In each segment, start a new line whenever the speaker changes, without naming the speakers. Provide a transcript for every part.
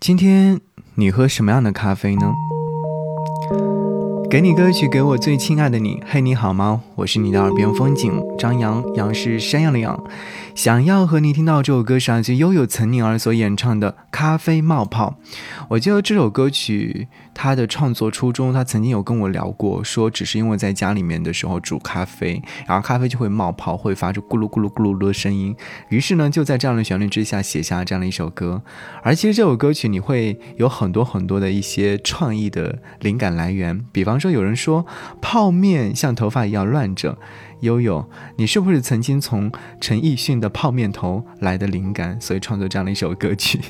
今天你喝什么样的咖啡呢？给你歌曲，给我最亲爱的你。嘿，你好吗？我是你的耳边风景张扬，杨是山羊的羊。想要和你听到这首歌是来自悠悠岑宁儿所演唱的《咖啡冒泡》。我记得这首歌曲它的创作初衷，他曾经有跟我聊过，说只是因为在家里面的时候煮咖啡，然后咖啡就会冒泡，会发出咕噜咕噜咕噜噜的声音。于是呢，就在这样的旋律之下写下这样的一首歌。而其实这首歌曲你会有很多很多的一些创意的灵感来源，比方说有人说泡面像头发一样乱者。悠悠，你是不是曾经从陈奕迅的泡面头来的灵感，所以创作这样的一首歌曲？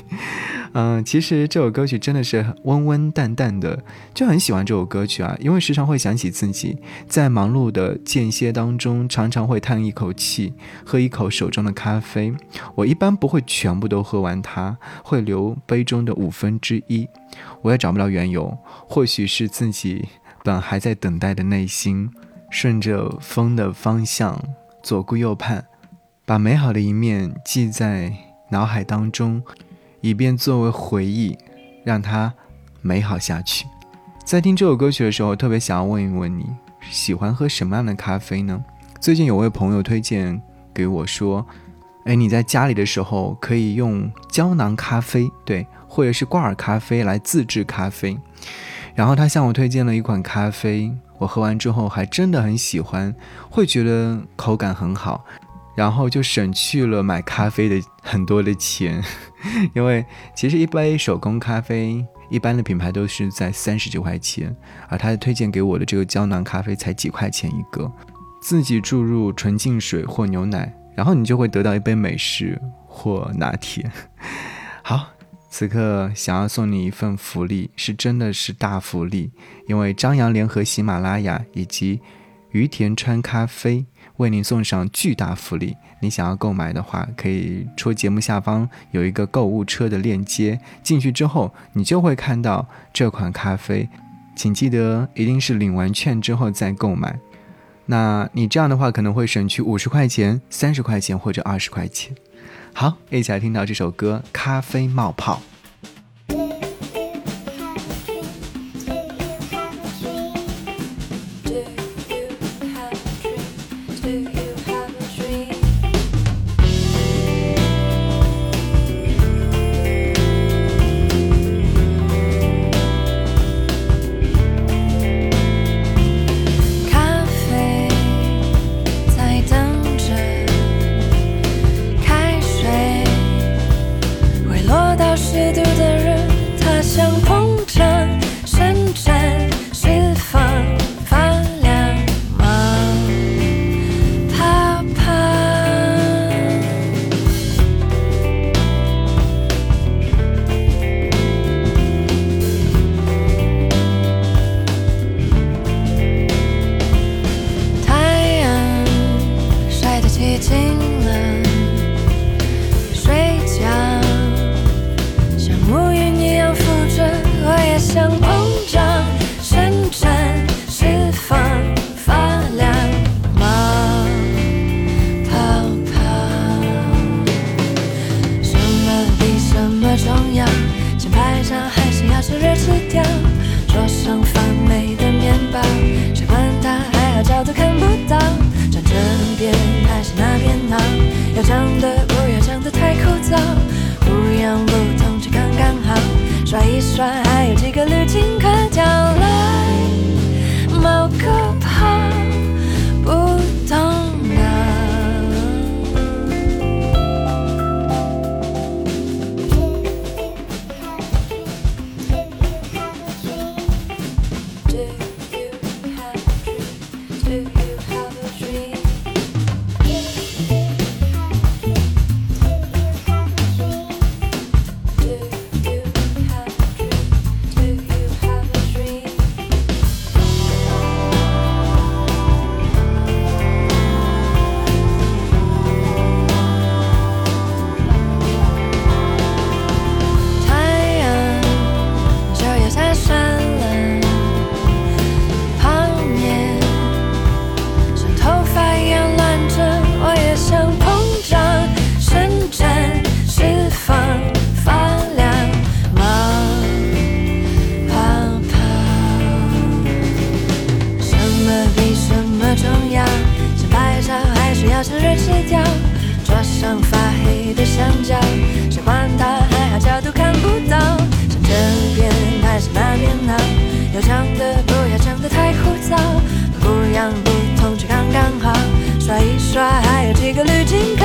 嗯，其实这首歌曲真的是温温淡淡的，就很喜欢这首歌曲啊，因为时常会想起自己在忙碌的间歇当中，常常会叹一口气，喝一口手中的咖啡。我一般不会全部都喝完它，会留杯中的五分之一。我也找不到缘由，或许是自己本还在等待的内心。顺着风的方向左顾右盼，把美好的一面记在脑海当中，以便作为回忆，让它美好下去。在听这首歌曲的时候，特别想要问一问你，喜欢喝什么样的咖啡呢？最近有位朋友推荐给我说，哎，你在家里的时候可以用胶囊咖啡，对，或者是挂耳咖啡来自制咖啡。然后他向我推荐了一款咖啡。我喝完之后还真的很喜欢，会觉得口感很好，然后就省去了买咖啡的很多的钱，因为其实一杯手工咖啡一般的品牌都是在三十九块钱，而他推荐给我的这个胶囊咖啡才几块钱一个，自己注入纯净水或牛奶，然后你就会得到一杯美式或拿铁。好。此刻想要送你一份福利，是真的是大福利，因为张扬联合喜马拉雅以及于田川咖啡为您送上巨大福利。你想要购买的话，可以戳节目下方有一个购物车的链接，进去之后你就会看到这款咖啡，请记得一定是领完券之后再购买。那你这样的话可能会省去五十块钱、三十块钱或者二十块钱。好，一起来听到这首歌《咖啡冒泡》。
还是要趁热吃掉。桌上一个滤镜。